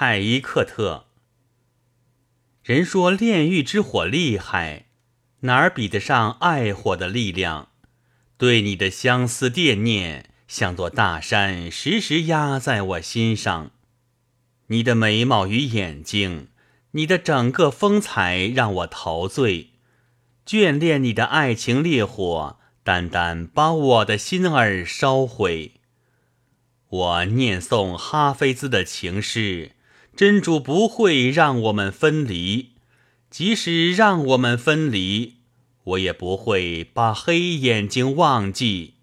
泰伊克特。人说炼狱之火厉害，哪儿比得上爱火的力量？对你的相思惦念，像座大山，时时压在我心上。你的眉毛与眼睛，你的整个风采，让我陶醉。眷恋你的爱情烈火，单单把我的心儿烧毁。我念诵哈菲兹的情诗。真主不会让我们分离，即使让我们分离，我也不会把黑眼睛忘记。